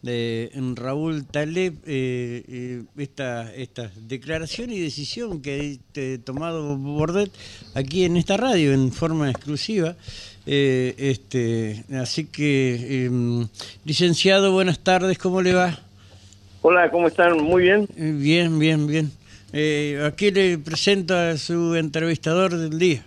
de en Raúl Taleb eh, eh, esta, esta declaración y decisión que ha tomado Bordet aquí en esta radio en forma exclusiva. Eh, este, así que, em, licenciado, buenas tardes, ¿cómo le va? Hola, ¿cómo están? Muy bien. bien, bien, bien. aquí le presento a su entrevistador del día.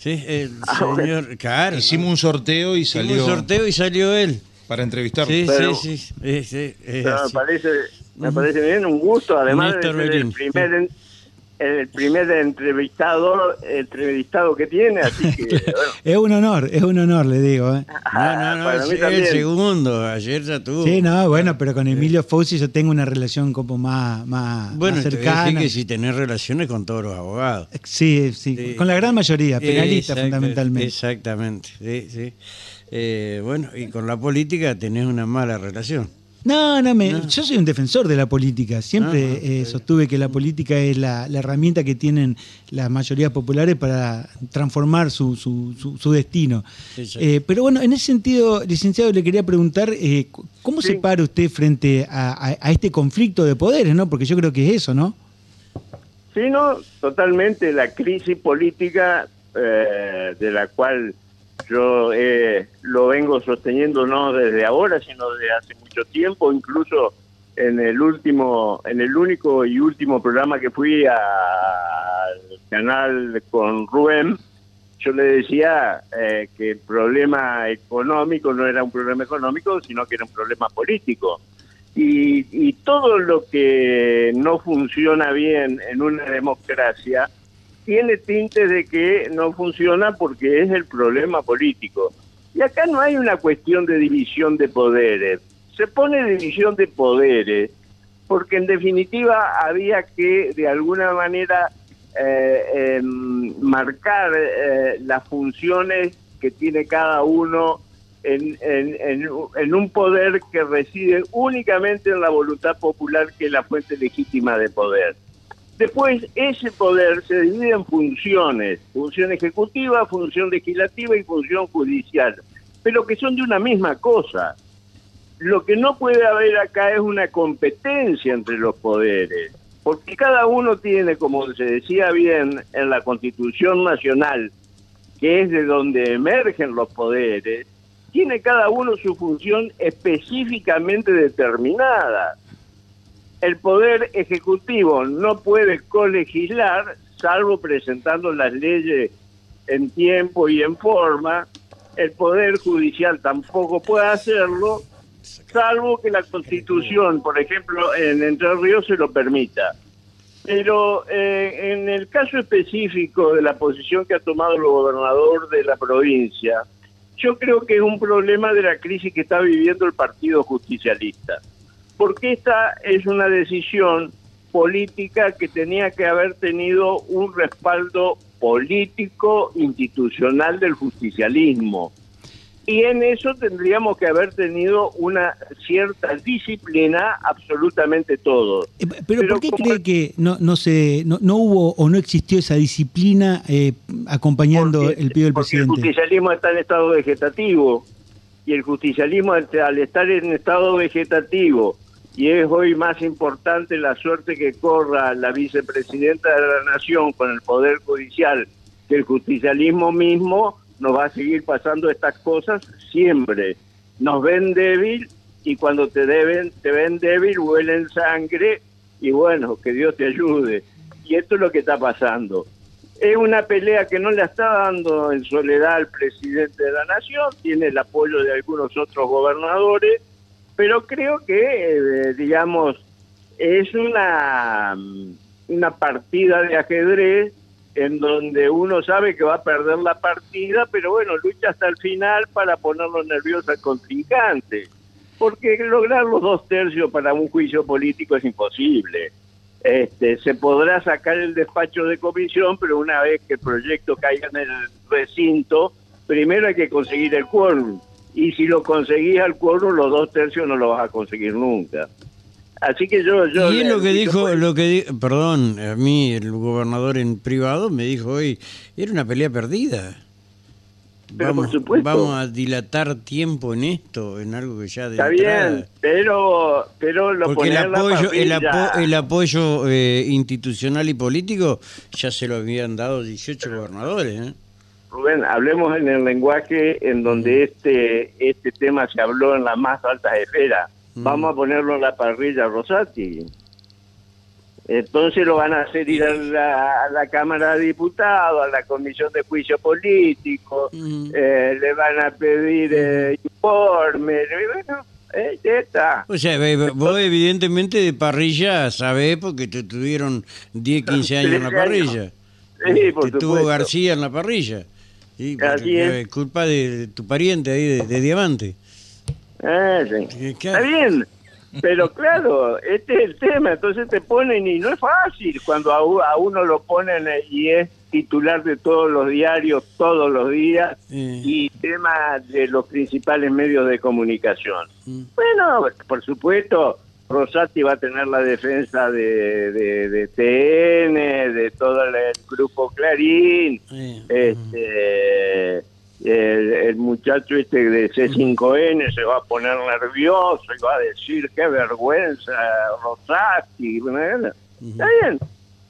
¿sí? El ah, señor, claro, Hicimos un sorteo y salió. Hicimos un sorteo y salió él para entrevistarlo. Sí, sí, sí, me, parece, me parece bien, un gusto, además de ser el primer, el primer entrevistado, entrevistado que tiene, así que... es un honor, es un honor, le digo. ¿eh? no, no, no, es el segundo, ayer ya tuvo. Sí, no, bueno, pero con Emilio Fauci yo tengo una relación como más, más, bueno, cercana. Bueno, que si tenés relaciones con todos los abogados. Sí, sí, con la gran mayoría, penalistas fundamentalmente. Exactamente, sí, sí. Eh, bueno, y con la política tenés una mala relación. No, no, me, yo soy un defensor de la política. Siempre eh, sostuve que la política es la, herramienta que tienen las mayorías populares para transformar su, su, su, destino. Eh, pero bueno, en ese sentido, licenciado, le quería preguntar, ¿cómo se para usted frente a, este conflicto de poderes? no Porque yo creo que es eso, ¿no? Sí, no, totalmente. La crisis política de la cual yo eh, lo vengo sosteniendo no desde ahora, sino desde hace mucho tiempo, incluso en el último, en el único y último programa que fui al canal con Rubén, yo le decía eh, que el problema económico no era un problema económico, sino que era un problema político. Y, y todo lo que no funciona bien en una democracia tiene tintes de que no funciona porque es el problema político. Y acá no hay una cuestión de división de poderes. Se pone división de poderes porque en definitiva había que de alguna manera eh, em, marcar eh, las funciones que tiene cada uno en, un poder que reside únicamente en la voluntad popular que es la fuente legítima de poder. Después, ese poder se divide en funciones, función ejecutiva, función legislativa y función judicial, pero que son de una misma cosa. Lo que no puede haber acá es una competencia entre los poderes, porque cada uno tiene, como se decía bien en la Constitución Nacional, que es de donde emergen los poderes, tiene cada uno su función específicamente determinada el Poder Ejecutivo no puede colegislar, salvo presentando las leyes en tiempo y en forma. El Poder Judicial tampoco puede hacerlo, salvo que la Constitución, por ejemplo, en Entre Ríos se lo permita. Pero eh, en el caso específico de la posición que ha tomado el gobernador de la provincia, yo creo que es un problema de la crisis que está viviendo el Partido Justicialista porque esta es una decisión política que tenía que haber tenido un respaldo político institucional del justicialismo. Y en eso tendríamos que haber tenido una cierta disciplina absolutamente todo. Eh, pero, ¿por qué cree que no, no, se, no, hubo o no existió esa disciplina eh, acompañando el pedido del presidente? El justicialismo está en estado vegetativo y el justicialismo al estar en estado vegetativo y es hoy más importante la suerte que corra la vicepresidenta de la Nación con el Poder Judicial que el justicialismo mismo, nos va a seguir pasando estas cosas siempre. Nos ven débil y cuando te deben, te ven débil, huelen sangre y bueno, que Dios te ayude. Y esto es lo que está pasando. Es una pelea que no le está dando en soledad al presidente de la Nación, tiene el apoyo de algunos otros gobernadores, pero creo que, eh, digamos, es una, una partida de ajedrez en donde uno sabe que va a perder la partida, pero bueno, lucha hasta el final para ponerlo nervioso al contrincante, porque lograr los dos tercios para un juicio político es imposible. Este, se podrá sacar el despacho de comisión, pero una vez que el proyecto caiga en el recinto, primero hay que conseguir el quórum y si lo conseguís al cuerno, los dos tercios no lo vas a conseguir nunca. Así que yo... yo y es lo que dijo, lo que perdón, a mí el gobernador en privado me dijo hoy, era una pelea perdida. vamos, vamos a dilatar tiempo en esto, en algo que ya de Está bien, pero, pero lo Porque el apoyo, el, apoyo eh, institucional y político ya se lo habían dado 18 gobernadores. ¿eh? Rubén, hablemos en el lenguaje en donde este, este tema se habló en las más altas esferas. Vamos a ponerlo en la parrilla Rosati. Entonces lo van a hacer ir a la, Cámara de Diputados, a la Comisión de Juicio Político, eh, le van a pedir eh, informes, bueno, eh, ya está. O sea, vos evidentemente de parrilla sabés porque te tuvieron 10, 15 años en la parrilla. Sí, por te tuvo García en la parrilla. Y, es. Culpa de, tu pariente ahí de, Diamante. Eh, Está bien, pero claro, este es el tema, entonces te ponen y no es fácil cuando a, uno lo ponen y es titular de todos los diarios todos los días y tema de los principales medios de comunicación. Mm. Bueno, por supuesto, Rosati va a tener la defensa de, de, TN, de todo el, grupo Clarín, este el, muchacho este de C5N se va a poner nervioso y va a decir qué vergüenza, Rosati. Está bien.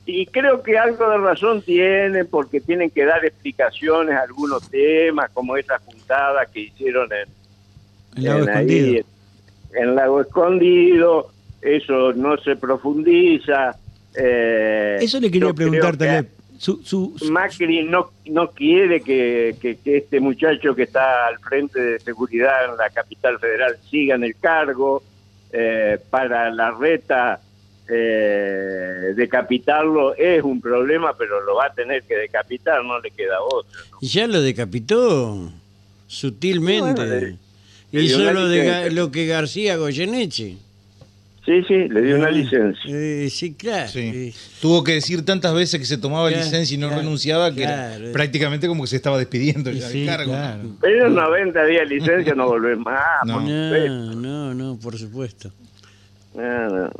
Y creo que algo de razón tiene porque tienen que dar explicaciones a algunos temas, como esa juntada que hicieron en, Lago Escondido. En, Lago Escondido. Eso no se profundiza. Eh, Eso le quería preguntar, también Macri no, no quiere que, que, este muchacho que está al frente de seguridad en la capital federal siga en el cargo. Eh, para la reta eh, decapitarlo es un problema, pero lo va a tener que decapitar, no le queda otro. Y ya lo decapitó sutilmente. Hizo lo, de, lo que García Goyeneche. Sí, sí, le dio una licencia. Eh, sí, claro. Tuvo que decir tantas veces que se tomaba licencia y no renunciaba que prácticamente como que se estaba despidiendo del cargo. Pero 90 días de licencia no volvés más. No, no, no, por supuesto. No,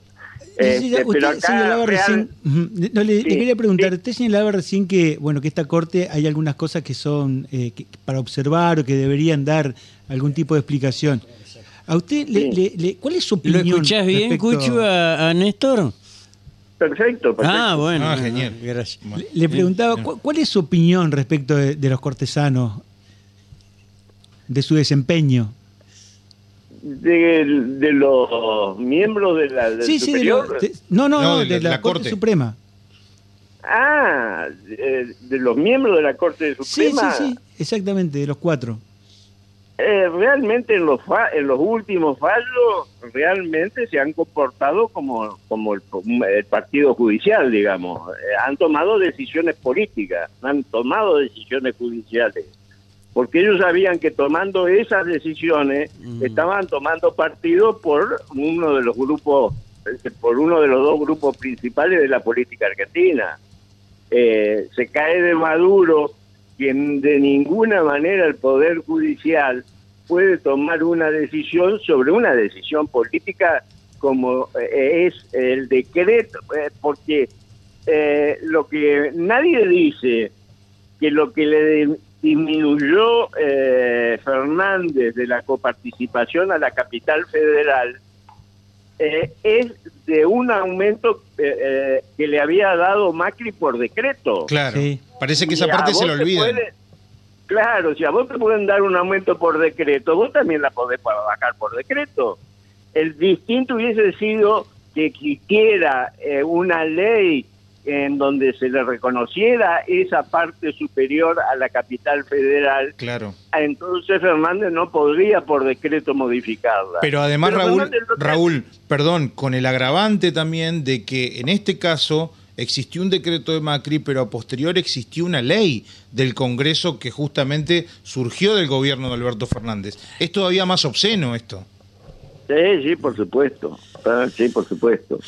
este, usted señalaba recién, no, le, quería preguntar, usted señalaba recién que bueno que esta corte hay algunas cosas que son eh, para observar o que deberían dar algún tipo de explicación. ¿A usted le, cuál es su opinión? ¿Lo escuchás bien, Cucho, a, Néstor? Perfecto, perfecto. Ah, bueno. Ah, genial. Gracias. Le, preguntaba, ¿cuál, es su opinión respecto de, los cortesanos? De su desempeño. De, los miembros de la sí, Sí, de no, no, no, de, la, Corte, Suprema. Ah, de, los miembros de la Corte Suprema. Sí, sí, sí, exactamente, de los cuatro. Eh, realmente en los, en los últimos fallos realmente se han comportado como, como el, partido judicial, digamos. Eh, han tomado decisiones políticas, han tomado decisiones judiciales. Porque ellos sabían que tomando esas decisiones mm. estaban tomando partido por uno de los grupos, por uno de los dos grupos principales de la política argentina. Eh, se cae de Maduro quien de ninguna manera el Poder Judicial puede tomar una decisión sobre una decisión política como eh, es el decreto, eh, porque eh, lo que nadie dice que lo que le disminuyó Fernández de la coparticipación a la capital federal es de un aumento que le había dado Macri por decreto. Claro. Parece que esa parte se lo olvida. Claro, si a vos te pueden dar un aumento por decreto, vos también la podés bajar por decreto. El distinto hubiese sido que existiera eh, una ley en donde se le reconociera esa parte superior a la capital federal. Claro. Entonces Fernández no podría por decreto modificarla. Pero además, Raúl, Raúl, perdón, con el agravante también de que en este caso existió un decreto de Macri, pero a posterior existió una ley del Congreso que justamente surgió del gobierno de Alberto Fernández. Es todavía más obsceno esto. Sí, sí, por supuesto. Ah, sí, por supuesto.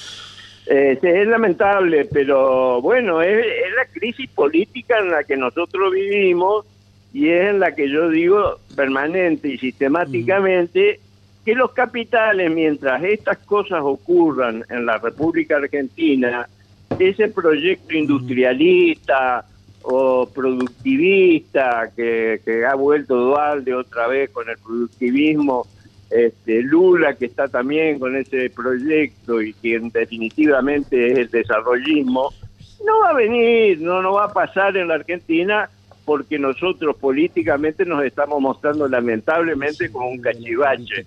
Eh, es lamentable, pero bueno, es, la crisis política en la que nosotros vivimos y es en la que yo digo permanente y sistemáticamente que los capitales, mientras estas cosas ocurran en la República Argentina, ese proyecto industrialista o productivista, que, que ha vuelto Dualde otra vez con el productivismo, este, Lula que está también con ese proyecto y que definitivamente es el desarrollismo, no va a venir, no, no va a pasar en la Argentina porque nosotros políticamente nos estamos mostrando lamentablemente como un cachivache.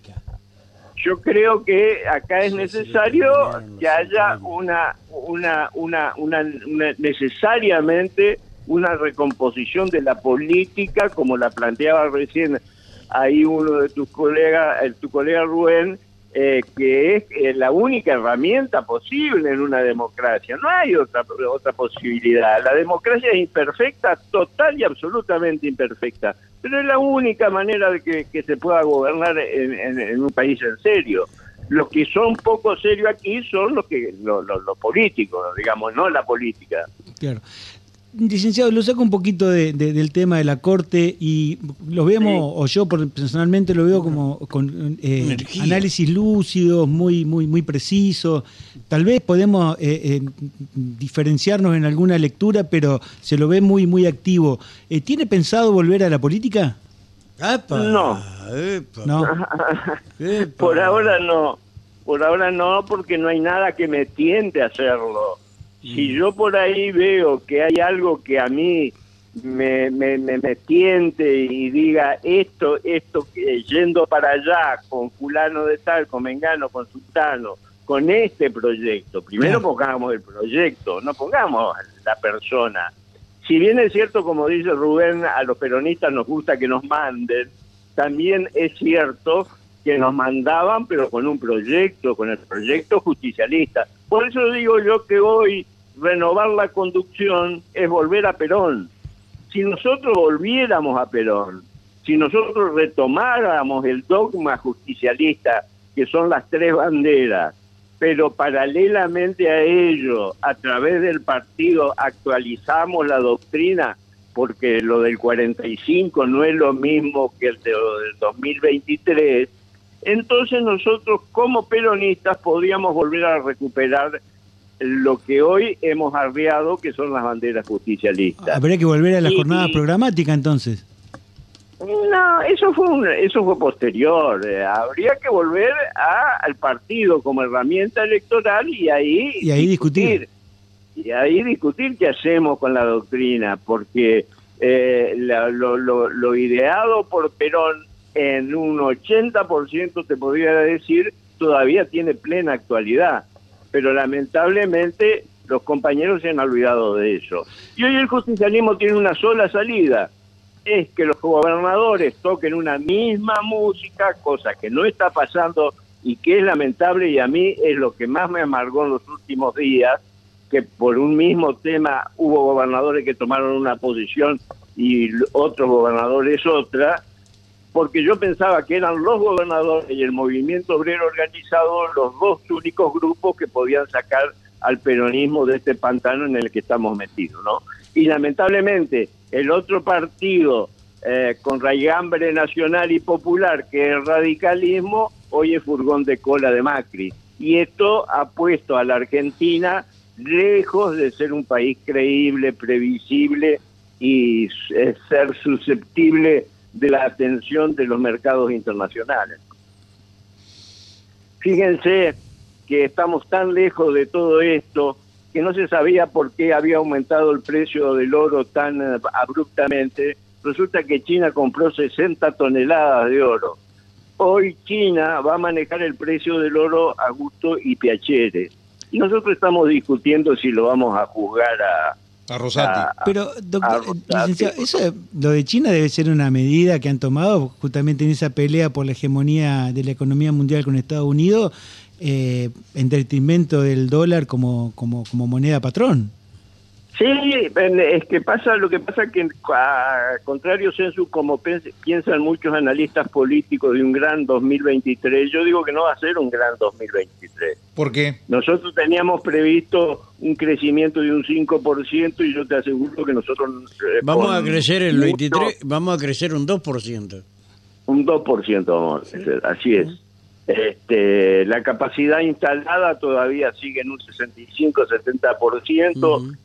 Yo creo que acá es necesario que haya una, una, una, una, necesariamente una recomposición de la política, como la planteaba recién ahí uno de tus colegas, el, tu colega Rubén, eh, que es eh, la única herramienta posible en una democracia. No hay otra, otra posibilidad. La democracia es imperfecta, total y absolutamente imperfecta, pero es la única manera de que, se pueda gobernar en, un país en serio. Los que son poco serios aquí son los que los, los políticos, digamos, no la política. Claro. Licenciado, lo saco un poquito del tema de la corte y lo vemos, o yo personalmente lo veo como con eh, análisis lúcidos, muy, muy, muy precisos. Tal vez podemos eh, eh, diferenciarnos en alguna lectura, pero se lo ve muy, muy activo. ¿Tiene pensado volver a la política? No. no. Por ahora no. Por ahora no, porque no hay nada que me tiente a hacerlo si yo por ahí veo que hay algo que a mí me, me, me, tiente y diga esto, esto, yendo para allá con fulano de tal, con Mengano, con Sultano, con este proyecto, primero pongamos el proyecto, no pongamos la persona. Si bien es cierto, como dice Rubén, a los peronistas nos gusta que nos manden, también es cierto que nos mandaban, pero con un proyecto, con el proyecto justicialista. Por eso digo yo que hoy renovar la conducción es volver a Perón. Si nosotros volviéramos a Perón, si nosotros retomáramos el dogma justicialista, que son las tres banderas, pero paralelamente a ello, a través del partido actualizamos la doctrina, porque lo del 45 no es lo mismo que el del 2023, entonces nosotros como peronistas podríamos volver a recuperar lo que hoy hemos arriado, que son las banderas justicialistas. Habría que volver a la jornada programática entonces. No, eso fue eso fue posterior. Eh, habría que volver a, al partido como herramienta electoral y ahí, y ahí discutir. Y ahí discutir qué hacemos con la doctrina, porque eh, lo, lo, lo ideado por Perón en un 80% te podría decir todavía tiene plena actualidad pero lamentablemente los compañeros se han olvidado de eso. Y hoy el justicialismo tiene una sola salida, es que los gobernadores toquen una misma música, cosa que no está pasando y que es lamentable y a mí es lo que más me amargó en los últimos días, que por un mismo tema hubo gobernadores que tomaron una posición y otros gobernadores otra, porque yo pensaba que eran los gobernadores y el movimiento obrero organizado los dos únicos grupos que podían sacar al peronismo de este pantano en el que estamos metidos, ¿no? Y lamentablemente el otro partido eh, con raigambre nacional y popular, que es el radicalismo, hoy es furgón de cola de Macri. Y esto ha puesto a la Argentina lejos de ser un país creíble, previsible y eh, ser susceptible de la atención de los mercados internacionales. Fíjense que estamos tan lejos de todo esto que no se sabía por qué había aumentado el precio del oro tan eh, abruptamente. Resulta que China compró 60 toneladas de oro. Hoy China va a manejar el precio del oro a gusto y piacere. Y nosotros estamos discutiendo si lo vamos a juzgar a, a Rosati. Pero, doctor, licenciado, eso, lo de China debe ser una medida que han tomado justamente en esa pelea por la hegemonía de la economía mundial con Estados Unidos, eh, en detrimento del dólar como, como, como moneda patrón. Sí, es que pasa lo que pasa que a contrario censo como piensan muchos analistas políticos de un gran 2023, yo digo que no va a ser un gran 2023. ¿Por qué? Nosotros teníamos previsto un crecimiento de un 5% y yo te aseguro que nosotros eh, vamos a crecer el 23, vamos a crecer un 2%. Un 2% vamos a así es. Este, la capacidad instalada todavía sigue en un 65-70%.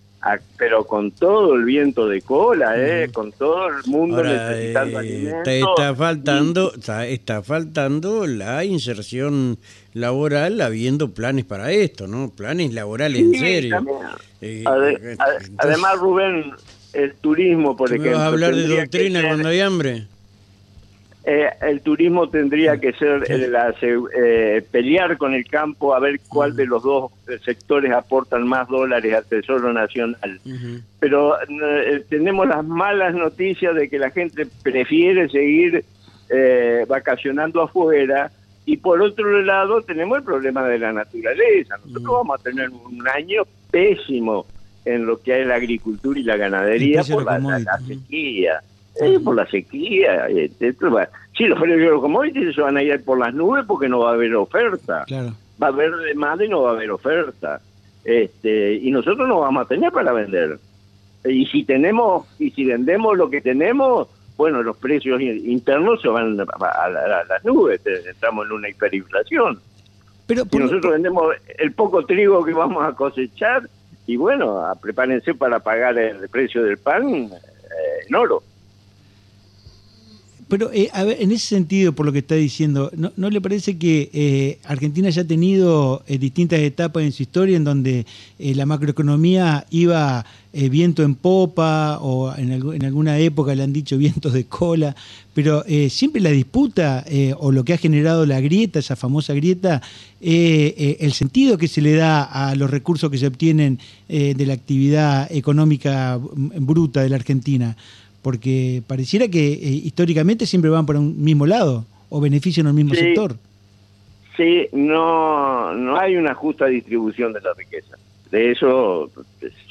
Pero con todo el viento de cola, ¿eh? con todo el mundo necesitando eh, Está, faltando, está, faltando la inserción laboral habiendo planes para esto, ¿no? Planes laborales en serio. Eh, eh, además, Rubén, el turismo, por ejemplo. vas a hablar de doctrina cuando hay hambre? Eh, el turismo tendría que ser eh, pelear con el campo a ver cuál de los dos sectores aportan más dólares al Tesoro Nacional. Pero eh, tenemos las malas noticias de que la gente prefiere seguir vacacionando afuera y por otro lado tenemos el problema de la naturaleza. Nosotros vamos a tener un año pésimo en lo que es la agricultura y la ganadería por la sequía por la sequía. Este, sí, los precios de los commodities se van a ir por las nubes porque no va a haber oferta. Va a haber demanda y no va a haber oferta. Este, y nosotros no vamos a tener para vender. Y si tenemos, y si vendemos lo que tenemos, bueno, los precios internos se van a, las nubes, entramos en una hiperinflación. Pero y nosotros vendemos el poco trigo que vamos a cosechar, y bueno, prepárense para pagar el precio del pan eh, en oro. Pero, eh, a ver, en ese sentido, por lo que está diciendo, ¿no, le parece que eh, Argentina ya ha tenido eh, distintas etapas en su historia en donde la macroeconomía iba viento en popa o en, en, alguna época le han dicho vientos de cola, pero siempre la disputa o lo que ha generado la grieta, esa famosa grieta, el sentido que se le da a los recursos que se obtienen de la actividad económica bruta de la Argentina? Porque pareciera que eh, históricamente siempre van por un mismo lado o benefician al mismo sector. Sí, no, no hay una justa distribución de la riqueza. De eso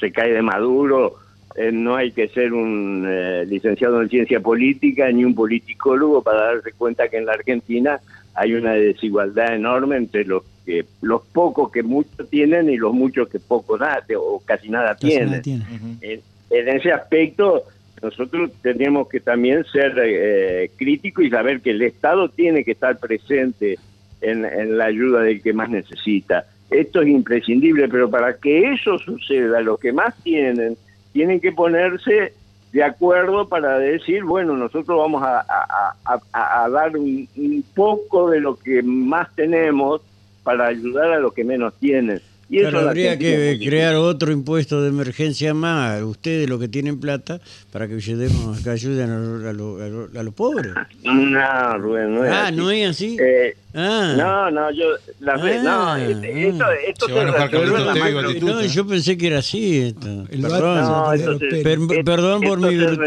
se cae de maduro. Eh, no hay que ser un eh, licenciado en ciencia política ni un politicólogo para darse cuenta que en la Argentina hay una desigualdad enorme entre los que los pocos que mucho tienen y los muchos que poco nada o casi nada tienen. en, ese aspecto nosotros tenemos que también ser eh, críticos y saber que el Estado tiene que estar presente en, la ayuda del que más necesita. Esto es imprescindible, pero para que eso suceda, los que más tienen, tienen que ponerse de acuerdo para decir, bueno, nosotros vamos a, dar un, poco de lo que más tenemos para ayudar a los que menos tienen. Y eso habría que crear otro impuesto de emergencia más, ustedes los que tienen plata, para que ayudemos, que ayuden a, los pobres. No, Rubén, no es ah, así. ¿no es así? Eh, ah. No, no, yo, la ah, no, esto, esto se, resuelve No, yo pensé que era así. Esto. Perdón, no, per, perdón por mi virtud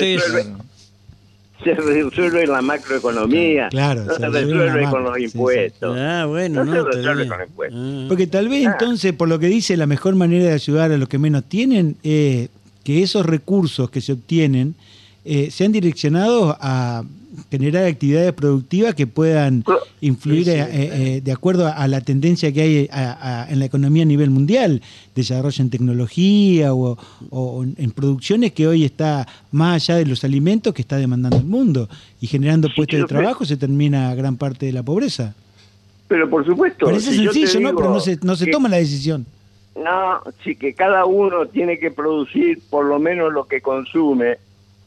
se resuelve en la macroeconomía, claro, no se, resuelve con los impuestos. Ah, bueno, no, se resuelve con impuestos. Ah. Porque tal vez ah. entonces, por lo que dice, la mejor manera de ayudar a los que menos tienen es que esos recursos que se obtienen eh, sean direccionados a generar actividades productivas que puedan influir eh, eh, de acuerdo a, la tendencia que hay en la economía a nivel mundial, desarrollo en tecnología o, en producciones que hoy está más allá de los alimentos que está demandando el mundo y generando puestos de trabajo se termina gran parte de la pobreza. Pero por supuesto. Parece sencillo, ¿no? Pero no se, no se toma la decisión. No, sí que cada uno tiene que producir por lo menos lo que consume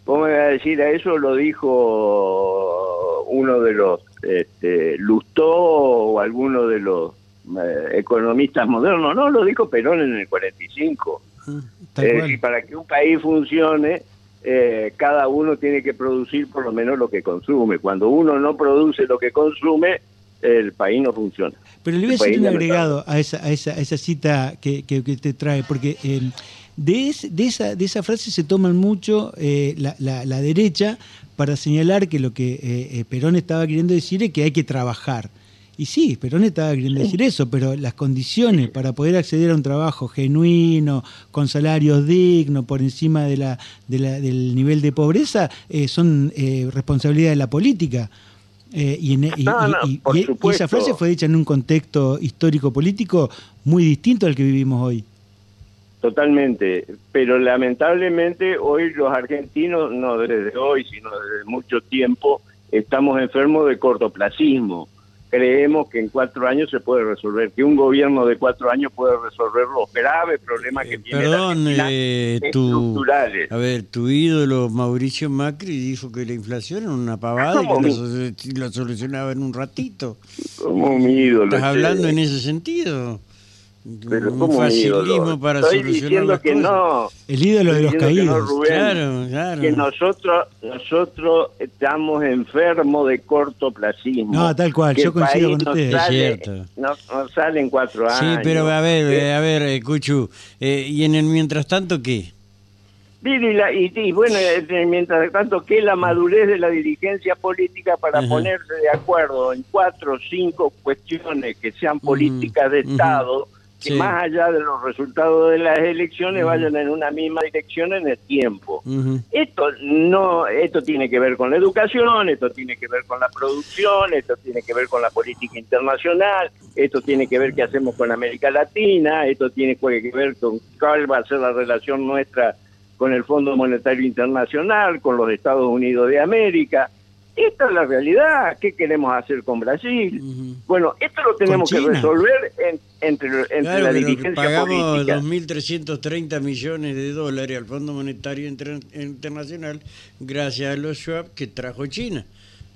¿Cómo me va a decir a eso? Lo dijo uno de los, este, Lustó o alguno de los eh, economistas modernos. No, lo dijo Perón en el 45. Ah, y para que un país funcione, eh, cada uno tiene que producir por lo menos lo que consume. Cuando uno no produce lo que consume, el país no funciona. Pero le voy a hacer un agregado a esa, a esa, esa cita que, que, te trae, porque eh, de, de, esa, de esa frase se toman mucho eh, la, la, derecha para señalar que lo que eh, eh, Perón estaba queriendo decir es que hay que trabajar. Y sí, Perón estaba queriendo decir eso, pero las condiciones para poder acceder a un trabajo genuino, con salarios dignos, por encima de la, de la del nivel de pobreza, son responsabilidad de la política. y, y, esa frase fue dicha en un contexto histórico-político muy distinto al que vivimos hoy. Totalmente, pero lamentablemente hoy los argentinos, no desde hoy, sino desde mucho tiempo, estamos enfermos de cortoplacismo. creemos que en cuatro años se puede resolver, que un gobierno de cuatro años puede resolver los graves problemas que Eh, tiene Perdón, la eh, tu, estructurales. a ver, tu ídolo Mauricio Macri dijo que la inflación era una pavada y ¿Cómo que mi- lo solucionaba en un ratito. Como mi ídolo. ¿Estás che. hablando en ese sentido? Pero un como facilismo para Estoy solucionar diciendo las que cosas. no. El ídolo de los que caídos. no, Rubén. Claro, claro. que nosotros nosotros estamos enfermos de cortoplacismo. No, tal cual, Que yo coincido con nos ustedes. Sale, Es cierto. No, no sale en cuatro Sí, años. pero a ver, a ver, eh, Cuchu, eh, ¿y en el mientras tanto qué? Mire, y, la- y- y bueno, mientras tanto, que la madurez de la dirigencia política para Ajá. ponerse de acuerdo en cuatro o cinco cuestiones que sean políticas de. Estado, que Sí. más allá de los resultados de las elecciones vayan en una misma dirección en el tiempo. Esto no, esto tiene que ver con la educación, esto tiene que ver con la producción, esto tiene que ver con la política internacional, esto tiene que ver qué hacemos con América Latina, esto tiene que ver con cuál va a ser la relación nuestra con el Fondo Monetario Internacional, con los Estados Unidos de América. Esta es la realidad. ¿Qué queremos hacer con Brasil? Bueno, esto lo tenemos que resolver en- entre, entre Claro, la dirigencia pagamos política. 2.330 millones de dólares al Fondo Monetario Inter- Internacional gracias a los Schwab que trajo China.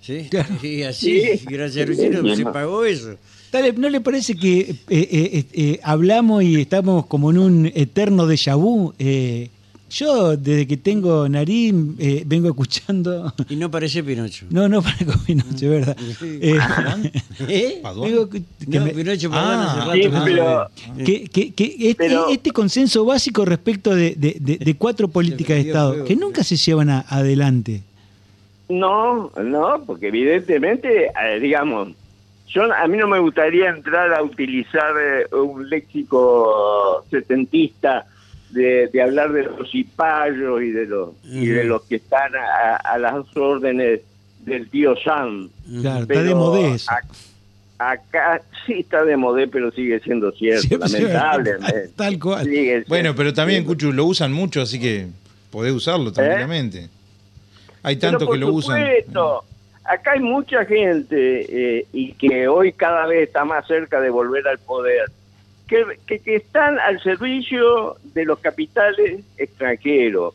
¿sí? Claro. Y así, Sí. gracias a los chinos, se pagó eso. Dale, ¿No le parece que eh, eh, eh, eh, hablamos y estamos como en un eterno déjà vu? Eh, yo, desde que tengo nariz, eh, vengo escuchando... Y no parece Pinocho. No, no para con Pinocho, es verdad. Eh, ¿Eh? Vengo que- que No, me- Pinocho Ah, hace rato sí, que pero- que, que- que este, Pero- este consenso básico respecto de, de- de- de cuatro políticas de Estado que nunca se llevan a- adelante. No, no, porque evidentemente, eh, digamos, yo a mí no me gustaría entrar a utilizar eh, un léxico setentista de, de hablar de los cipayos y de los y de los que están a, a las órdenes del tío Sam. Claro, está de modé eso. ac- Acá sí está de modé, pero sigue siendo cierto, Sí, sí, lamentablemente. Tal cual. Sigue Bueno, pero también, cierto. Cuchu, lo usan mucho, así que podés usarlo tranquilamente. Hay Pero tanto por que lo usan. supuesto, Acá hay mucha gente eh, y que hoy cada vez está más cerca de volver al poder, que, que, que están al servicio de los capitales extranjeros,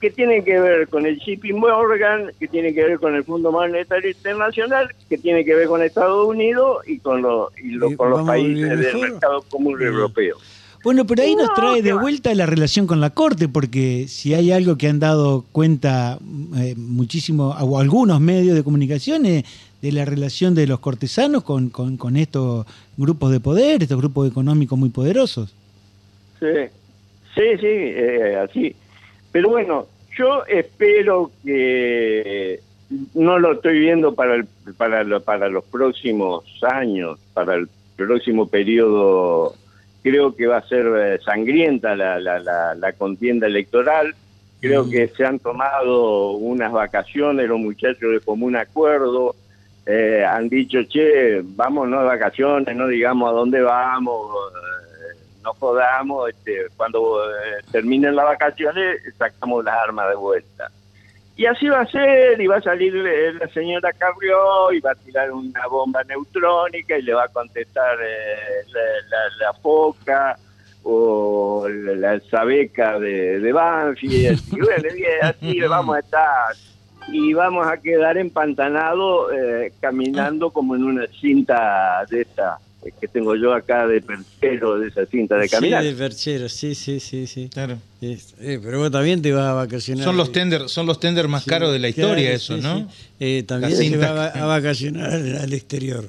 que tienen que ver con el JP Morgan, que tienen que ver con el Fondo Monetario Internacional, que tiene que ver con Estados Unidos y con, los y lo- ¿Y con los países del mercado común europeo. Bueno, pero ahí nos No, trae de vuelta la relación con la Corte, porque si hay algo que han dado cuenta eh, muchísimo, o algunos medios de comunicación, es de la relación de los cortesanos con, con, con estos grupos de poder, estos grupos económicos muy poderosos. Sí, sí, sí, eh, así. Pero bueno, yo espero que no lo estoy viendo para el, para lo- para los próximos años, para el próximo periodo. Creo que va a ser eh, sangrienta la, la, la, la contienda electoral. Creo Mm. que se han tomado unas vacaciones los muchachos de común acuerdo. Eh, han dicho, che, vámonos de vacaciones, no digamos a dónde vamos, eh, no jodamos, este, cuando eh, terminen las vacaciones sacamos las armas de vuelta. Y así va a ser, y va a salir eh, la señora Carrió y va a tirar una bomba neutrónica y le va a contestar eh, la, la- la foca o la, la sabeca de, de Banfield. Y bueno, y así vamos a estar. Y vamos a quedar empantanados eh, caminando como en una cinta de esta que tengo yo acá de perchero, de esa cinta de caminar. Sí, de perchero, sí, sí, sí, sí. Claro. Es- eh, pero vos también te vas a vacacionar. Son los eh, tender, son los tender más sí, caros de la historia, claro, eso, sí, ¿no? sí. Eh, también se va a, vacacionar al, exterior.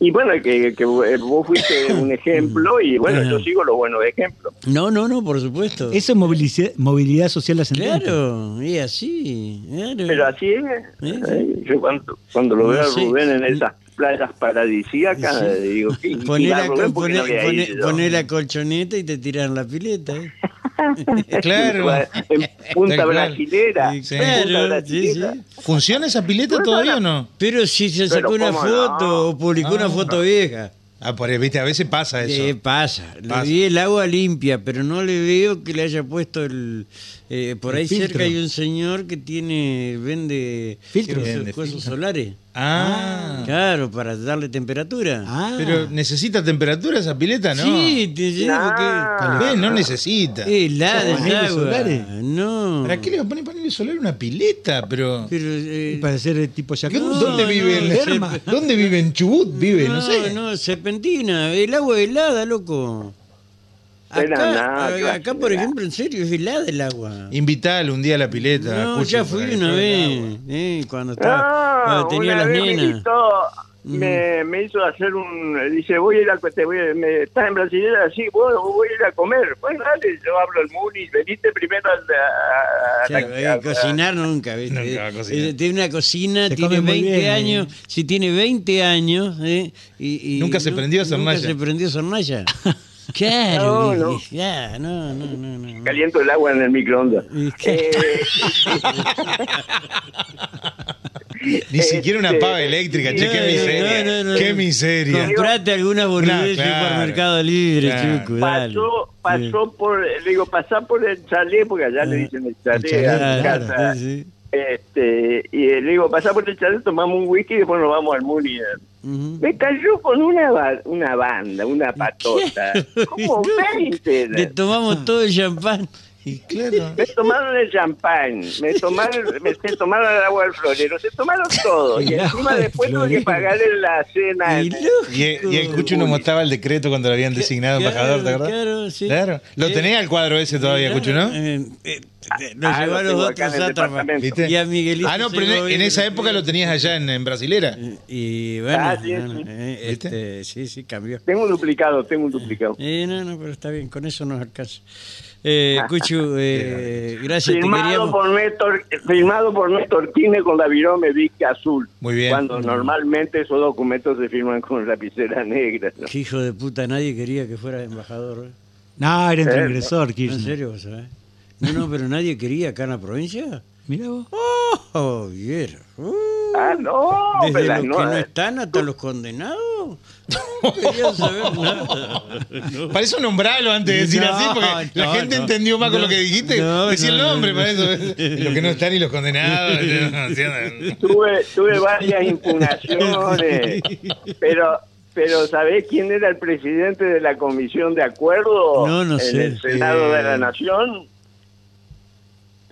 Y bueno, que, que vos fuiste un ejemplo y bueno, Ajá. yo sigo los buenos ejemplos. No, no, no, por supuesto. Eso es movilidad, movilidad social ascendente. Claro, y así. Claro. Pero así es. Eh, Yo cuando, cuando lo No veo a. Rubén en esas playas paradisíacas, Sí. Poné ¿Y a la, Rubén por qué poné- no había poné- ido? poné la colchoneta y te tiran la pileta. ¿eh? Claro. En Punta. Brasilera. Claro, sí, Brasilera. sí. ¿Funciona esa pileta Bueno, todavía no. o no? Pero si se sacó Pero una foto no. o publicó una Ah. foto vieja. Ah, por ahí, viste, a veces pasa eso. Eh, pasa. Le vi el agua limpia, pero no le veo que le haya puesto el. eh, por El ahí filtro. cerca hay un señor que tiene vende Filtros. eh, Vende cosas filtro. solares. Ah, Claro, para darle temperatura. Ah, pero necesita temperatura esa pileta, ¿no? Sí, te llevo Ah. Ve, no necesita. que. Helada ¿Son el paneles agua. solares? No. ¿Para qué le va a poner paneles solares a una pileta? Pero. Pero, eh, para ser eh, tipo ¿Qué- jacuzzi. ¿Dónde no, vive? en- terma. ¿Dónde vive? ¿En Chubut vive? No, sé. No, serpentina. El agua helada, loco. Acá, nada, acá, ¿qué va a por ejemplo, en serio, es helada el agua. Invitale un día a la pileta. No, Cucho, ya fui una vez, eh, cuando, estaba, Ah, cuando tenía una las vez me nenas. hizo, me, me hizo hacer un... Dice, voy a ir a... Te voy a- me, ¿Estás en Brasileña? Sí, bueno, voy a ir a comer. Bueno, dale, yo hablo el Muni. Veniste primero al... a- a- O sea, a- eh, a- cocinar nunca, ¿viste? Nunca va a Eh, cocinar. eh, tiene una cocina, Se tiene come muy 20 bien, años. eh. Si tiene 20 años, ¿eh? Y, y Nunca se prendió esa Nunca hornalla. se prendió esa hornalla. Claro, No, no. ya, no, no, no. Caliento el agua en el microondas. Eh, Ni siquiera una Este, pava eléctrica, che, qué miseria. no, no, no. Qué miseria. Comprate alguna boludez Nah, en claro, Supermercado Libre, claro. chico, dale. pasó, pasó por... Le digo, pasá por el chalet, porque allá le dicen el chalet, chalet, a mi Claro, casa. sí, sí. Este, y le digo, pasá por el chalet, tomamos un whisky y después nos vamos al Muni. Me cayó con una, ba- una banda, una patota. Como 20. Le tomamos todo el champán. Y claro. Me tomaron el champán, me tomaron, me, se tomaron el agua del florero, se tomaron todo. Y encima después tuve que pagarle la cena. Y. Y, el Cucho no mostraba el decreto cuando lo habían designado Claro, embajador, ¿te acordás? Claro, sí. Claro. Lo Sí. tenés al cuadro ese todavía, Claro, Cucho, ¿no? eh, eh, eh, Ah, llevó lo a los tengo acá otros en el sátrapas. Y a Miguelito. Ah, no, pero en, esa época lo tenías allá en, en Brasilera. Y bueno, Ah, sí, bueno, sí. eh, este, sí, sí, cambió. Tengo un duplicado, tengo un duplicado. Eh, no, no, pero está bien, con eso nos alcanza. Eh, Cuchu, eh, gracias, te Firmado queríamos. por Néstor, firmado por Néstor Quine con la virome Vic azul. Muy bien. Cuando normalmente esos documentos se firman con lapicera negra. ¿no? Qué hijo de puta, nadie quería que fuera embajador. ¿eh? No, era Eh, transgresor, ¿En Kirchner. serio, vos sabés? No, no, pero nadie quería acá en la provincia. Mira vos. Oh, viera. Uh, Ah, no, desde pero los no, que no eh. están hasta los condenados. No querían saber nada. No. Para eso nombralo antes de decir No, así, porque la gente no. entendió más con lo que dijiste. no, Decía el no, nombre no, para eso. Los que no están y los condenados. tuve, tuve varias impugnaciones, pero pero ¿sabés quién era el presidente de la Comisión de Acuerdo No, no en sé. el Senado Eh. de la Nación?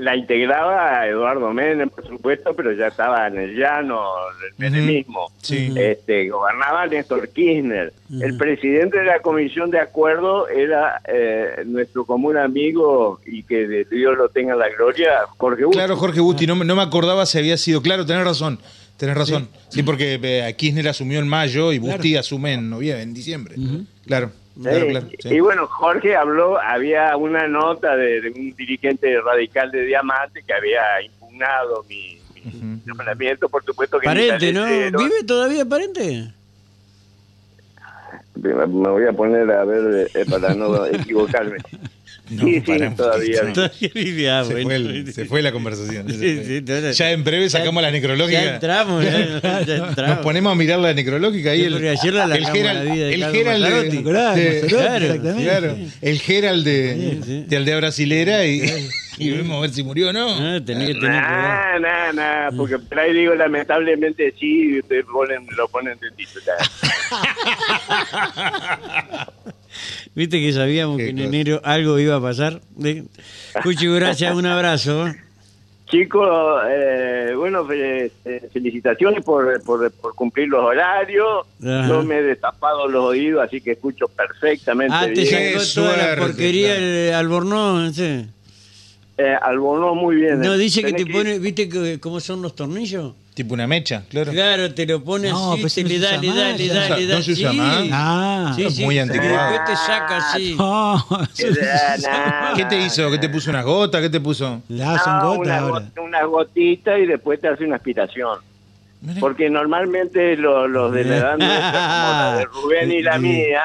La integraba Eduardo Menem, por supuesto, pero ya estaba en el llano del menemismo. Sí. Este, gobernaba Néstor Kirchner. El presidente de la Comisión de Acuerdo era eh, nuestro común amigo y que de Dios lo tenga en la gloria, Jorge Bush. Claro, Jorge Busti, no, me- no me acordaba si había sido. Claro, tenés razón. Tenés razón. Sí, porque eh, Kirchner asumió en mayo y Busti asume en noviembre, en diciembre. Claro, claro, claro. sí. Y bueno, Jorge habló, había una nota de, de un dirigente radical de Diamante que había impugnado mi, mi nombramiento, por supuesto que... Parente, ¿no? ¿Vive todavía Parente? Me me voy a poner a ver eh, para no equivocarme. No, sí, sí, todavía. Se, bueno. fue el- se fue la conversación. se Sí, fue. sí, entonces- ya en breve sacamos la Ya necrológica. entramos, ya, ya Nos ponemos a mirar la necrológica ahí. El, porque ayer la el Gerald, el Gerald de, el Gerald de, Sí, sí. de Aldea Brasilera y, y vemos a ver si murió o no. Ah, tenés que tener. Nah, nah, nah, porque por ahí digo lamentablemente sí, y ustedes ponen, lo ponen de titular. Viste que sabíamos Qué que en enero algo iba a pasar. Cuchi, gracias, un abrazo. Chicos, eh, bueno, eh, felicitaciones por, por, por cumplir los horarios. Ajá. Yo me he destapado los oídos, así que escucho perfectamente Ah, te bien. Sacó toda la porquería claro. el albornoz. ¿sí? Eh, Albornoz muy bien. No, eh. dice que Tenés te pone, ¿viste que, cómo son los tornillos? Tipo una mecha, claro. Claro, te lo pone No, así, pues te le da, le da, le da, le da. No se usa sí. más. Ah, Sí, sí, muy y anticuado. después te saca así. no, ¿Qué te hizo? ¿Qué te puso unas gotas? ¿Qué te puso? Son No, gotas una, ahora. go- una gotita y después te hace una aspiración. Porque normalmente lo- los de la edad nuestra, como la de Rubén y la mía.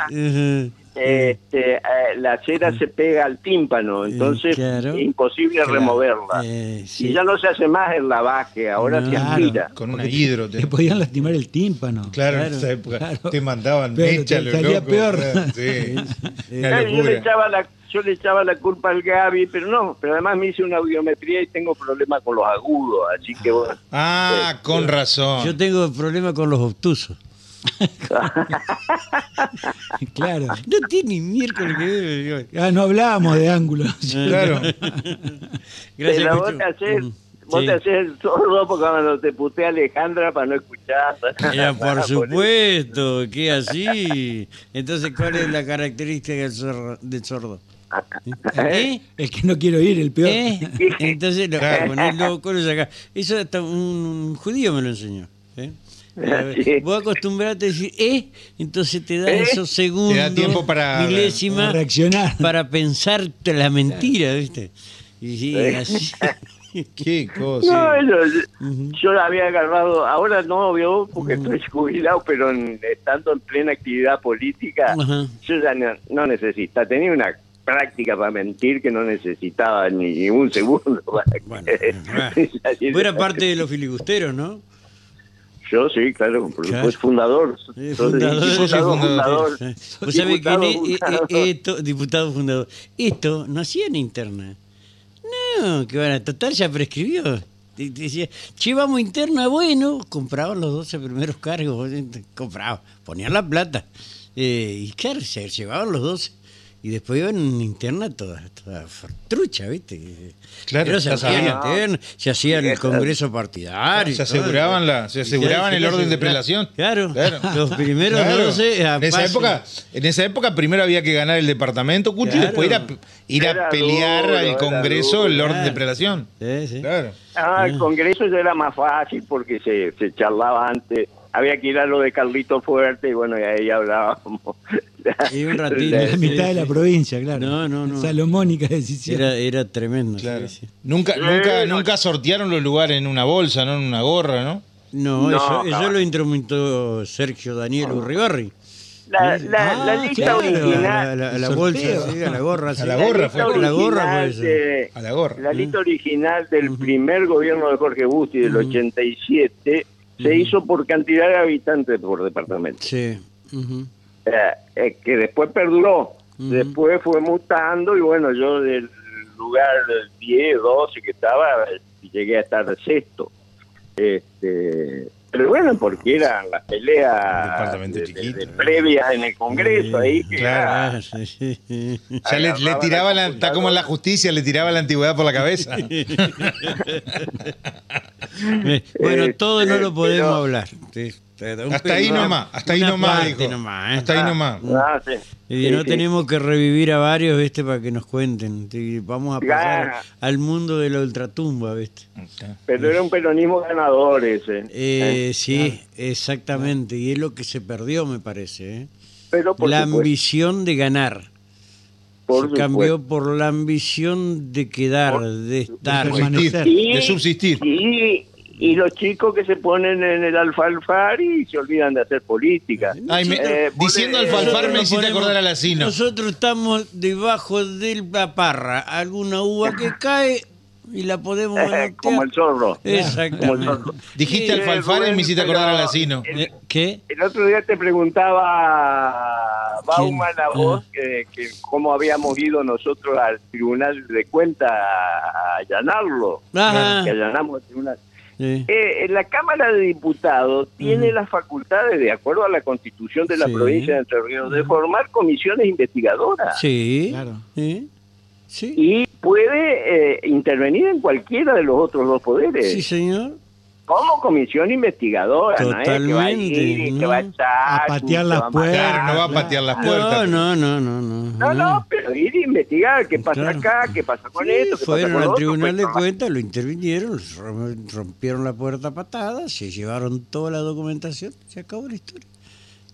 Este, eh, la cera se pega al tímpano, entonces claro. es imposible removerla. Eh, sí. Y ya no se hace más el lavaje, ahora se Claro. aspira. Con una hidro. te- Le podían lastimar el tímpano. Claro, en Claro, esa época claro. te mandaban mecha, te lo salía loco, peor. claro, Sí, Claro, yo le echaba la, yo le echaba la culpa al Gaby, pero no, pero además me hice una audiometría y tengo problemas con los agudos, así que bueno. Ah, con razón. Yo tengo problema con los obtusos. claro. No tiene ni miércoles que ver. Ah, no hablábamos de ángulos. Claro. Gracias, pero vos te haces, Mm, vos sí. te haces el sordo porque cuando te putea Alejandra para no escuchar. Ya, por supuesto, que así. Entonces, ¿cuál es la característica del, zorro- del sordo? ¿Eh? El que no quiero ir, el peor. ¿Eh? Entonces, lo, los coros acá. Eso hasta un, un judío me lo enseñó. ¿eh? Sí. Vos acostumbrate a decir, ¿eh? Entonces te da ¿Eh? esos segundos, Te da tiempo para- milésimas, para reaccionar. para pensarte la mentira, ¿viste? Y sí, así. Qué cosa. No, yo, yo la había agarrado, ahora no, vio, porque estoy jubilado, pero en- estando en plena actividad política, yo ya no, no necesitaba, tenía una práctica para mentir que no necesitaba ni, ni un segundo. para que- Bueno, bueno. Vos eras parte de los filibusteros, ¿no? Yo sí, claro, por Claro. supuesto, fundador. Soy fundador. diputado fundador. fundador. Sabés que eh, eh, fundador. esto, diputado fundador, esto no hacían interna. No, que van a total ya prescribió. Decía, che, vamos interna, bueno, compraban los 12 primeros cargos, eh, compraban, ponían la plata. Eh, y claro, se llevaban los 12. Y después iban en interna toda, toda trucha, ¿viste? Claro, Pero se ya hacía sabía. interna, se hacía el congreso partidario. Se todo. aseguraban, la, se aseguraban el orden de prelación. Claro, Claro. los primeros Claro. 12 a en esa paso. época en esa época primero había que ganar el departamento Cucho y después ir a, ir a pelear duro, al Congreso duro, el orden claro. de prelación Sí, sí. claro Ah, el Congreso ya era más fácil porque se, se charlaba antes. Había que ir a lo de Carlito Fuerte y bueno, y ahí hablábamos. Y un ratito. La Sí, mitad de sí. la provincia, claro. No, no, no. Salomónica decisión. Era, era tremendo. claro sí, sí. nunca Sí, nunca no. nunca sortearon los lugares en una bolsa no en una gorra no No, No, eso, eso lo instrumentó Sergio Daniel Urribarri. La, la, la Ah, lista claro. A la, original. la- la bolsa, sí, a la gorra. sí. A la gorra fue. A la gorra fue eso. de- a la gorra La lista original del primer gobierno de Jorge Busti del 87 se hizo por cantidad de habitantes por departamento, Sí. ujú. Eh, eh, que después perduró, después fue mutando y bueno, yo del lugar 10, 12 que estaba, llegué a estar sexto. Este, pero bueno, porque eran las peleas de- de- chiquito, de ¿no? previas en el Congreso ahí que Claro. era- Ah, sí, sí, sí. ya le, tiraba la está como en la justicia le tiraba la antigüedad por la cabeza Bueno, Eh, todo no lo podemos pero- hablar. Sí, hasta ahí nomás hasta ahí nomás nomás, ¿eh? hasta ahí nomás Ah, sí. Y Sí, no sí. tenemos que revivir a varios, ¿viste? Para que nos cuenten. Vamos a pasar al mundo de la ultratumba, ¿viste? Pero era un peronismo ganador ese. Eh, sí, exactamente. Y es lo que se perdió, me parece. ¿eh? Pero por la supuesto, ambición de ganar. por se cambió supuesto. por la ambición de quedar, Por- de estar. permanecer. Y- de subsistir Y, y los chicos que se ponen en el alfalfar y se olvidan de hacer política. Ay, me- Eh, diciendo alfalfar me hiciste ponemos- acordar al asino Nosotros estamos debajo de la parra. Alguna uva que cae y la podemos eh, como el zorro. Como el Exactamente. zorro. dijiste alfalfar y me hiciste acordar al asino Eh, ¿Qué? El otro día te preguntaba Bauman a vos que, que cómo habíamos ido nosotros al Tribunal de Cuentas a allanarlo. Ajá. Que allanamos el tribunal. Sí. Eh, la Cámara de Diputados tiene las facultades, de acuerdo a la Constitución de la Sí. provincia de Entre Ríos, de formar comisiones investigadoras Sí. Claro. Sí. Sí. y puede eh, intervenir en cualquiera de los otros dos poderes. Sí, señor. Como comisión investigadora, no es que va a Totalmente, ir que ¿no? va a echar, A patear las puertas. no va a patear las puertas. No, no, no, no, no. No, no, pero ir a investigar qué pasa Claro. acá, qué pasa con Sí, esto, qué fueron pasa con al Tribunal pues, de no, Cuentas, lo intervinieron, rom- rompieron la puerta a patadas, se llevaron toda la documentación, se acabó la historia.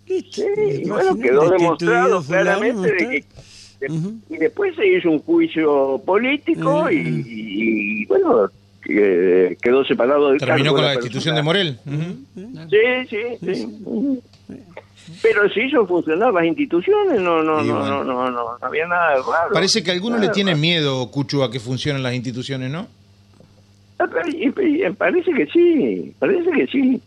Listo. Sí, bueno, quedó demostrado claramente de que y después se hizo un juicio político y, Ujú. y- y, bueno que- quedó separado del terminó cargo con la persona. destitución de Morel. Sí, sí, sí. Pero se hizo funcionar las instituciones, no, no, no, bueno. no, no, no, no había nada de raro. Parece que a algunos le tienen miedo, Cuchu, a que funcionen las instituciones, ¿no? y- y parece que sí, parece que sí.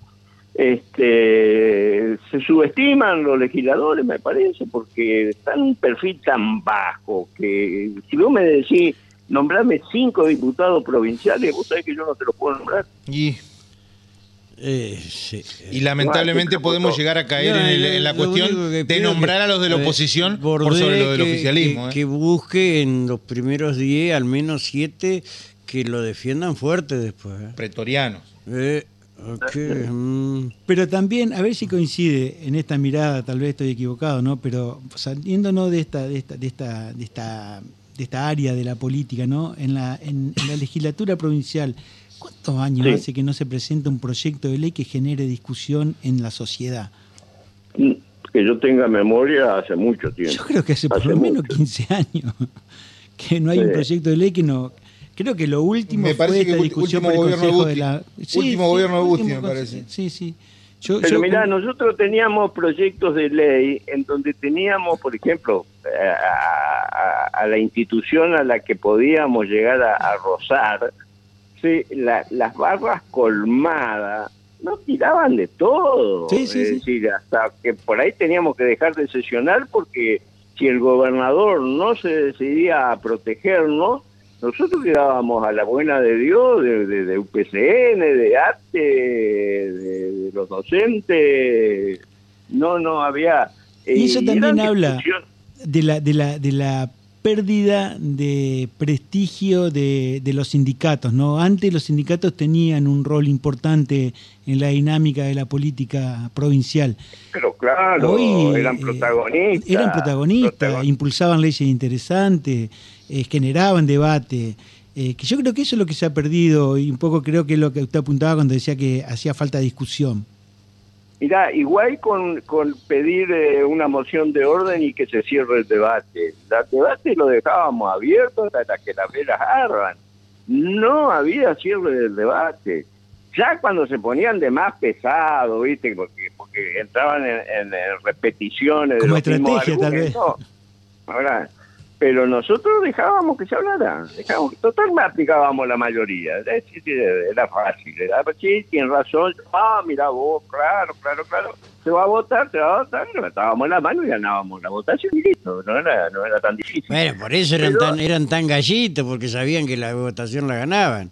este, se subestiman los legisladores, me parece, porque están en un perfil tan bajo que si vos me decís nombrarme cinco diputados provinciales, vos sabés que yo no te los puedo nombrar. Y, Eh, sí. y lamentablemente Bueno, podemos llegar a caer No, en, el- lo- en la cuestión de nombrar que- a los de la eh, oposición por sobre lo del que- oficialismo. Que, ¿eh? que busque en los primeros 10, al menos 7, que lo defiendan fuerte después. ¿eh? Pretorianos. Eh, ok, mm. Pero también, a ver si coincide en esta mirada, tal vez estoy equivocado, ¿no? Pero saliéndonos de esta, de esta, de esta, de esta, de esta área de la política, ¿no? En la, en, en la legislatura provincial, ¿cuántos años Sí. hace que no se presenta un proyecto de ley que genere discusión en la sociedad? Que yo tenga memoria hace mucho tiempo. Yo creo que hace por lo menos mucho. 15 años que no hay un Sí. proyecto de ley que no. Creo que lo último Me parece fue que esta discusión último por el gobierno de Consejo de Busti. la. Último gobierno de Busti, último me parece. Sí, sí. Yo, Pero yo- mirá, nosotros teníamos proyectos de ley en donde teníamos, por ejemplo, eh, a, a- a la institución a la que podíamos llegar a, a rozar, sí, la- las barras colmadas nos tiraban de todo. Sí, sí, es sí. decir, hasta que por ahí teníamos que dejar de sesionar porque si el gobernador no se decidía a protegernos, nosotros quedábamos a la buena de Dios, de, de, de UPCN, de ATE, de, de los docentes. No, no había. Y eso eh, también habla de la, de la, de la pérdida de prestigio de, de los sindicatos, ¿no? Antes los sindicatos tenían un rol importante en la dinámica de la política provincial. Pero claro, Hoy, eran eh, protagonistas. eran protagonistas, Protagon- impulsaban leyes interesantes, eh, generaban debate. eh, que yo creo que eso es lo que se ha perdido y un poco creo que es lo que usted apuntaba cuando decía que hacía falta discusión. Mirá, igual con, con pedir eh, una moción de orden y que se cierre el debate. El debate lo dejábamos abierto hasta que las velas ardan. No había cierre del debate. Ya cuando se ponían de más pesado, ¿viste? Porque, porque entraban en, en- en repeticiones. de Como los mismos estrategia, tal vez. Ahora, pero nosotros dejábamos que se hablara. Dejábamos, total, aplicábamos la mayoría. Es decir, Era fácil. Era, sí, tiene razón. Ah, mira vos, claro, claro, claro. Se va a votar, se va a votar. Levantábamos la mano y ganábamos la votación y listo. No era, no era tan difícil. Bueno, por eso eran Pero- tan, eran tan gallitos, porque sabían que la votación la ganaban.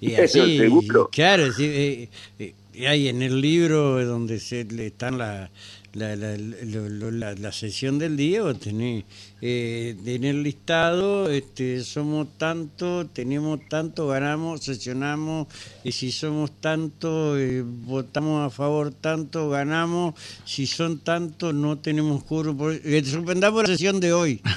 Y así, seguro. claro, sí, eh, eh, y hay en el libro donde se le están la, la, la, la- la sesión del día, vos tenés, eh, en el listado este, somos tanto, tenemos tanto, ganamos, sesionamos, y si somos tanto, eh, votamos a favor tanto, ganamos, si son tanto, no tenemos curro. Por, eh, suspendamos la sesión de hoy.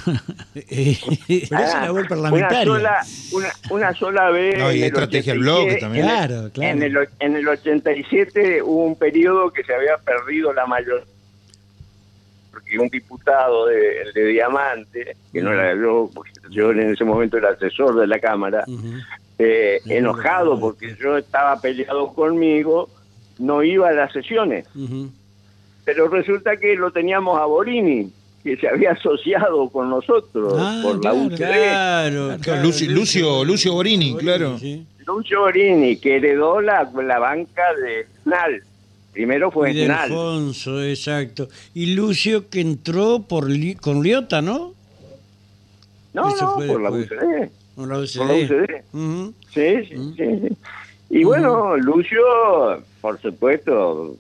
Eh, Pero es una labor parlamentaria. Una sola, una, una sola vez. No, y en el estrategia del 87, bloque también. en el- Claro, claro. En el, en el 87 hubo un periodo que se había perdido la mayor un diputado de, de Diamante, que no era yo, porque yo en ese momento era asesor de la Cámara, eh, enojado porque yo estaba peleado conmigo, no iba a las sesiones. Pero resulta que lo teníamos a Borini, que se había asociado con nosotros Ah, por claro. la UCD. Claro, claro, Lucio- Lucio- Lucio Borini, claro. sí. Lucio Borini, que heredó la, la banca de Snal. Primero fue Y. Alfonso, exacto. Y Lucio que entró por Li- con Liota, ¿no? No, Eso no, por la. UCD. Con la Por la UCD. UCD. Ujú. Sí, sí, sí, sí. Y bueno, Lucio, por supuesto,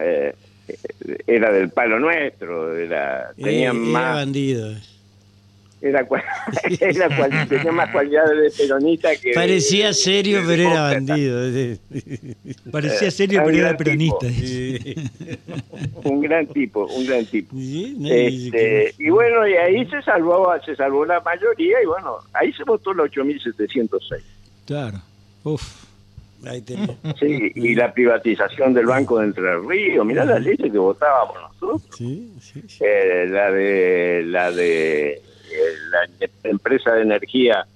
eh, era del palo nuestro, era, tenía Eh, era más, bandido. Era, cua- era cual- tenía más cualidades de peronista que... de- Parecía serio, de pero era demócrata. bandido. Parecía serio, pero era peronista. Sí. Un gran tipo, un gran tipo. Sí, Este, y bueno, y ahí se salvó, se salvó la mayoría y bueno, ahí se votó el 8706. Claro. Uf. Ahí tenés. Sí, y la privatización del Banco de Entre Ríos, mirá las leyes que votábamos nosotros. Sí, sí, sí. Eh, la de la de la empresa de energía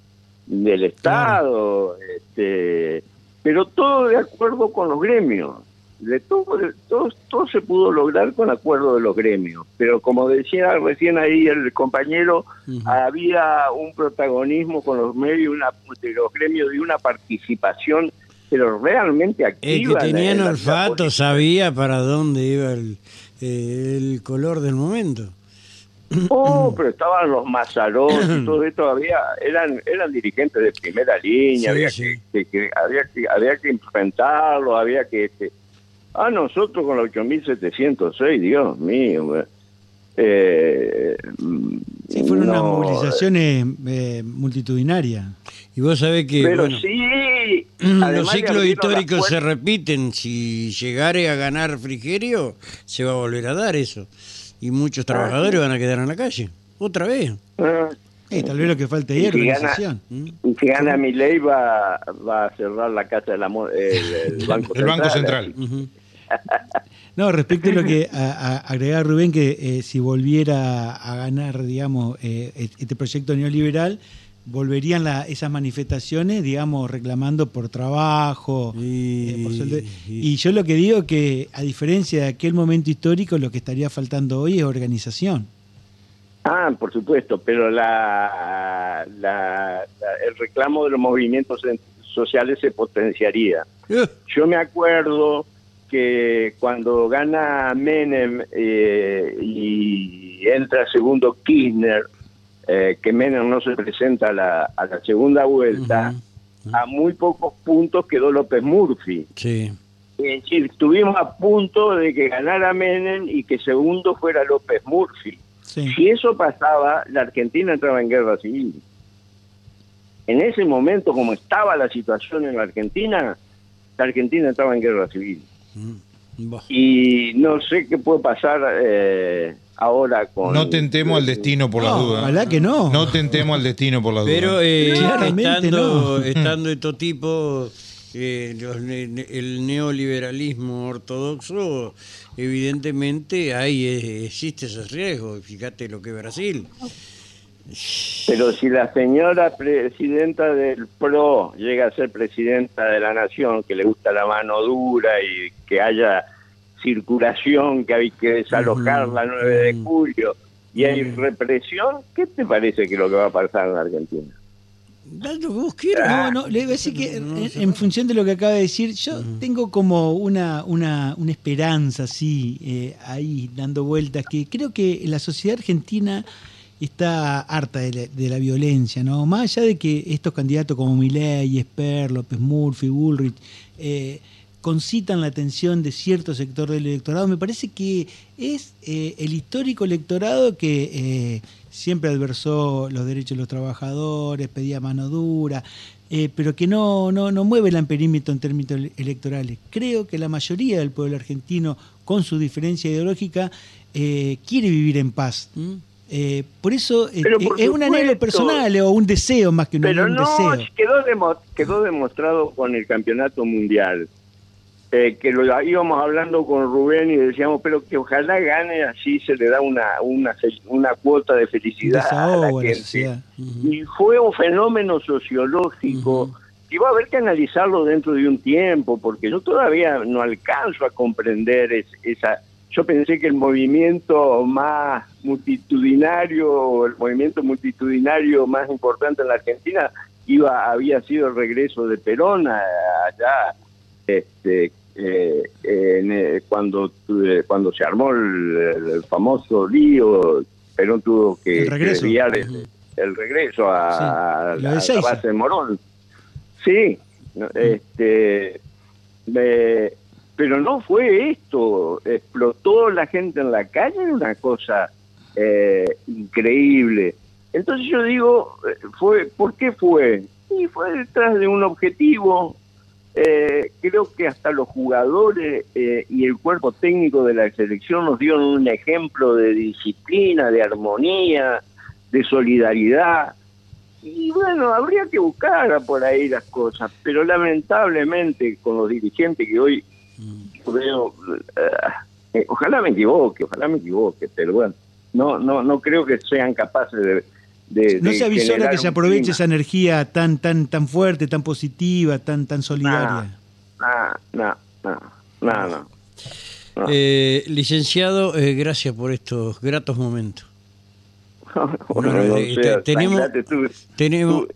del Estado, este, pero todo de acuerdo con los gremios. De todo, de- todo, todo se pudo lograr con acuerdo de los gremios. Pero como decía recién ahí el compañero, había un protagonismo con los medios, una, de los gremios y una participación pero realmente activa. El que tenía olfato sabía para dónde iba el, el color del momento. Oh, pero estaban los Mazarón y todo esto, había, eran, eran dirigentes de primera línea, había, Que, había, que, había que enfrentarlo, había que... Este, a ah, nosotros con la 8706, Dios mío, eh, sí, fueron unas movilizaciones eh, multitudinarias. Y vos sabés que Pero sí, los ciclos históricos se repiten. Si llegare a ganar Frigerio, se va a volver a dar eso y muchos trabajadores van a quedar en la calle, otra vez. Ah. tal vez lo que falte es organización. ¿Mm? Y si gana mi ley va, va a cerrar la casa del el, Banco el Banco Central. No, respecto a lo que agregaba Rubén, que eh, si volviera a ganar, digamos, eh, este proyecto neoliberal, volverían esas manifestaciones, digamos, reclamando por trabajo. Eh, y, yo lo que digo que, a diferencia de aquel momento histórico, lo que estaría faltando hoy es organización. Ah, por supuesto, pero la, el reclamo de los movimientos sociales se potenciaría. Eh. Yo me acuerdo que cuando gana Menem eh, y entra segundo Kirchner, eh, que Menem no se presenta a la, a la segunda vuelta, a muy pocos puntos quedó López Murphy. Sí. Es decir, estuvimos a punto de que ganara Menem y que segundo fuera López Murphy. Si eso pasaba, la Argentina entraba en guerra civil. En ese momento, como estaba la situación en la Argentina, la Argentina entraba en guerra civil. Y no sé qué puede pasar eh, ahora con... No tentemos al destino por la duda. Ojalá que no. No tentemos al destino por la duda. Pero eh, estando, estando estos tipos, eh, el neoliberalismo ortodoxo, evidentemente ahí existe ese riesgo. Fíjate lo que es Brasil. Pero si la señora presidenta del PRO llega a ser presidenta de la nación, que le gusta la mano dura y que haya circulación, que hay que desalojar la 9 de julio y hay represión, ¿qué te parece que lo que va a pasar en Argentina? No, no, le voy a decir que en, función de lo que acaba de decir, yo tengo como una, una, una esperanza así, eh, ahí dando vueltas, que creo que la sociedad argentina está harta de la, violencia, ¿no? Más allá de que estos candidatos como Milei, Esper, López Murphy, Bullrich, eh, concitan la atención de cierto sector del electorado, me parece que es eh, el histórico electorado que eh, siempre adversó los derechos de los trabajadores, pedía mano dura, pero que no, no, no mueve el amperímetro en términos electorales. Creo que la mayoría del pueblo argentino, con su diferencia ideológica, quiere vivir en paz. Eh, por eso eh, eh, es un anhelo personal o un deseo más que un, pero no, Quedó, quedó demostrado con el campeonato mundial. Que lo íbamos hablando con Rubén y decíamos, pero que ojalá gane, así se le da una, una, una cuota de felicidad a la gente. Y fue un fenómeno sociológico. Y va a haber que analizarlo dentro de un tiempo, porque yo todavía no alcanzo a comprender esa, yo pensé que el movimiento más multitudinario, el movimiento multitudinario más importante en la Argentina iba había sido el regreso de Perón allá este, eh, eh, cuando cuando se armó el, famoso lío Perón tuvo que, el regreso. el, regreso a, la base de Morón sí este pero no fue esto, explotó la gente en la calle, era una cosa eh, increíble. Entonces yo digo, eh, fue, ¿por qué fue? Y fue detrás de un objetivo. Eh, creo que hasta los jugadores y el cuerpo técnico de la selección nos dieron un ejemplo de disciplina, de armonía, de solidaridad. Y bueno, habría que buscar por ahí las cosas, pero lamentablemente con los dirigentes que hoy veo, eh, ojalá me equivoque, ojalá me equivoque, pero bueno, no, no, no creo que sean capaces de, de no se avisora que se aproveche esa energía tan, tan, tan fuerte, tan positiva, tan, tan solidaria. No, no, no, eh, licenciado, eh, gracias por estos gratos momentos. tenemos, tenemos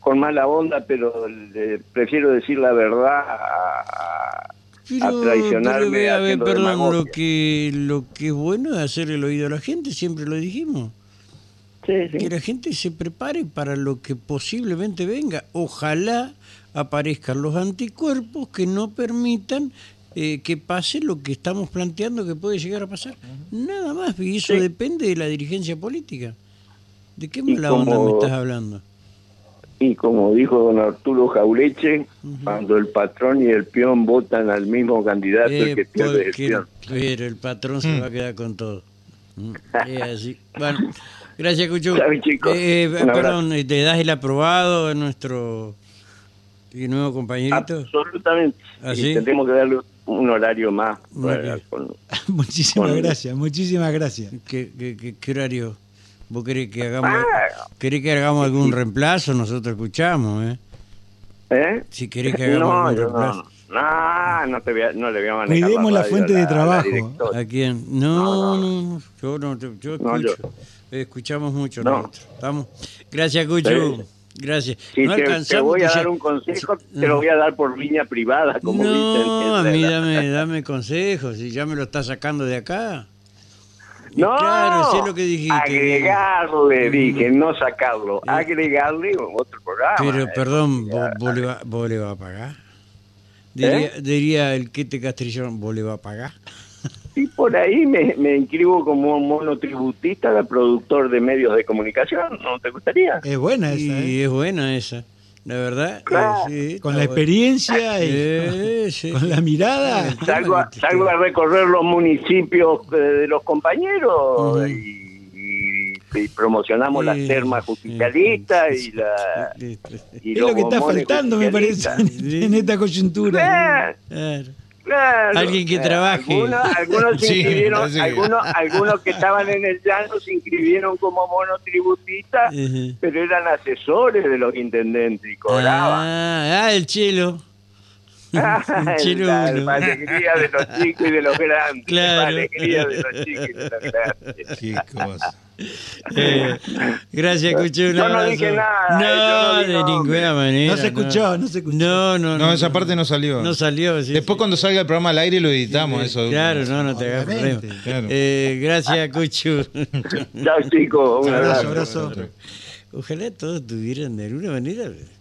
con mala onda, pero prefiero decir la verdad a, traicionarme. perdón, lo que, lo que es bueno es hacer el oído a la gente, siempre lo dijimos. Que la gente se prepare para lo que posiblemente venga. Ojalá aparezcan los anticuerpos que no permitan eh, que pase lo que estamos planteando que puede llegar a pasar. Nada más, y eso depende de la dirigencia política. ¿De qué mala onda me estás hablando? Y como dijo don Arturo Jauleche, cuando el patrón y el peón votan al mismo candidato, el que pierde el peón. Pero el patrón se va a quedar con todo. Mm, es así. Bueno, gracias, Cuchu. Eh, perdón, ¿te das el aprobado a nuestro nuevo compañerito? Absolutamente. ¿Así? ¿Ah, tenemos que darle un horario más. muchísimas gracias, muchísimas gracias. ¿Qué, qué horario? ¿Vos querés que hagamos, querés que hagamos algún reemplazo? Nosotros escuchamos, ¿eh? ¿Eh? Si querés que hagamos algún reemplazo. No, no, te voy a, no le voy a manejar Cuidemos la, fuente de trabajo. ¿A quién? No, no, yo no, yo escucho. Escuchamos mucho nosotros. ¿Estamos? Gracias, Cucho. Gracias. Si te, voy a dar un consejo, te lo voy a dar por línea privada, como no, dicen. No, a mí dame, dame consejos, si ya me lo estás sacando de acá. No, claro, sé lo que dijiste. Agregarle, dije, no sacarlo. Agregarle otro programa. Pero, perdón, ¿vos, le, va, ¿vos, le va, a pagar? Diría, ¿Eh? diría el Quete Castrillón, ¿vos le va a pagar? Y por ahí me, me inscribo como monotributista, productor de medios de comunicación. ¿No te gustaría? Es buena esa. ¿eh? es buena esa. La verdad, eh, con la experiencia y con, la mirada. Salgo a, salgo a, recorrer los municipios eh, de los compañeros y, promocionamos las termas justicialistas y la. Y es lo que está faltando, me parece, en esta coyuntura. Claro. Alguien que trabaje. Algunos, inscribieron, algunos, algunos que estaban en el llano se inscribieron como monotributistas, pero eran asesores de los intendentes y cobraban. Ah, ah el chelo. el la, alegría de los chicos y de los grandes. Claro. La alegría de los chicos y de los grandes. Qué cosa. Eh, gracias, escuché Yo no dije nada. No, de ninguna manera. No se escuchó, no, se escuchó. No, no, no. esa parte no salió. No salió. Después, cuando salga el programa al aire, lo editamos. eso. Claro, no, no te hagas problema. Eh, gracias, Cuchu. Chao, chicos. Un abrazo. abrazo. Ojalá todos tuvieran de alguna manera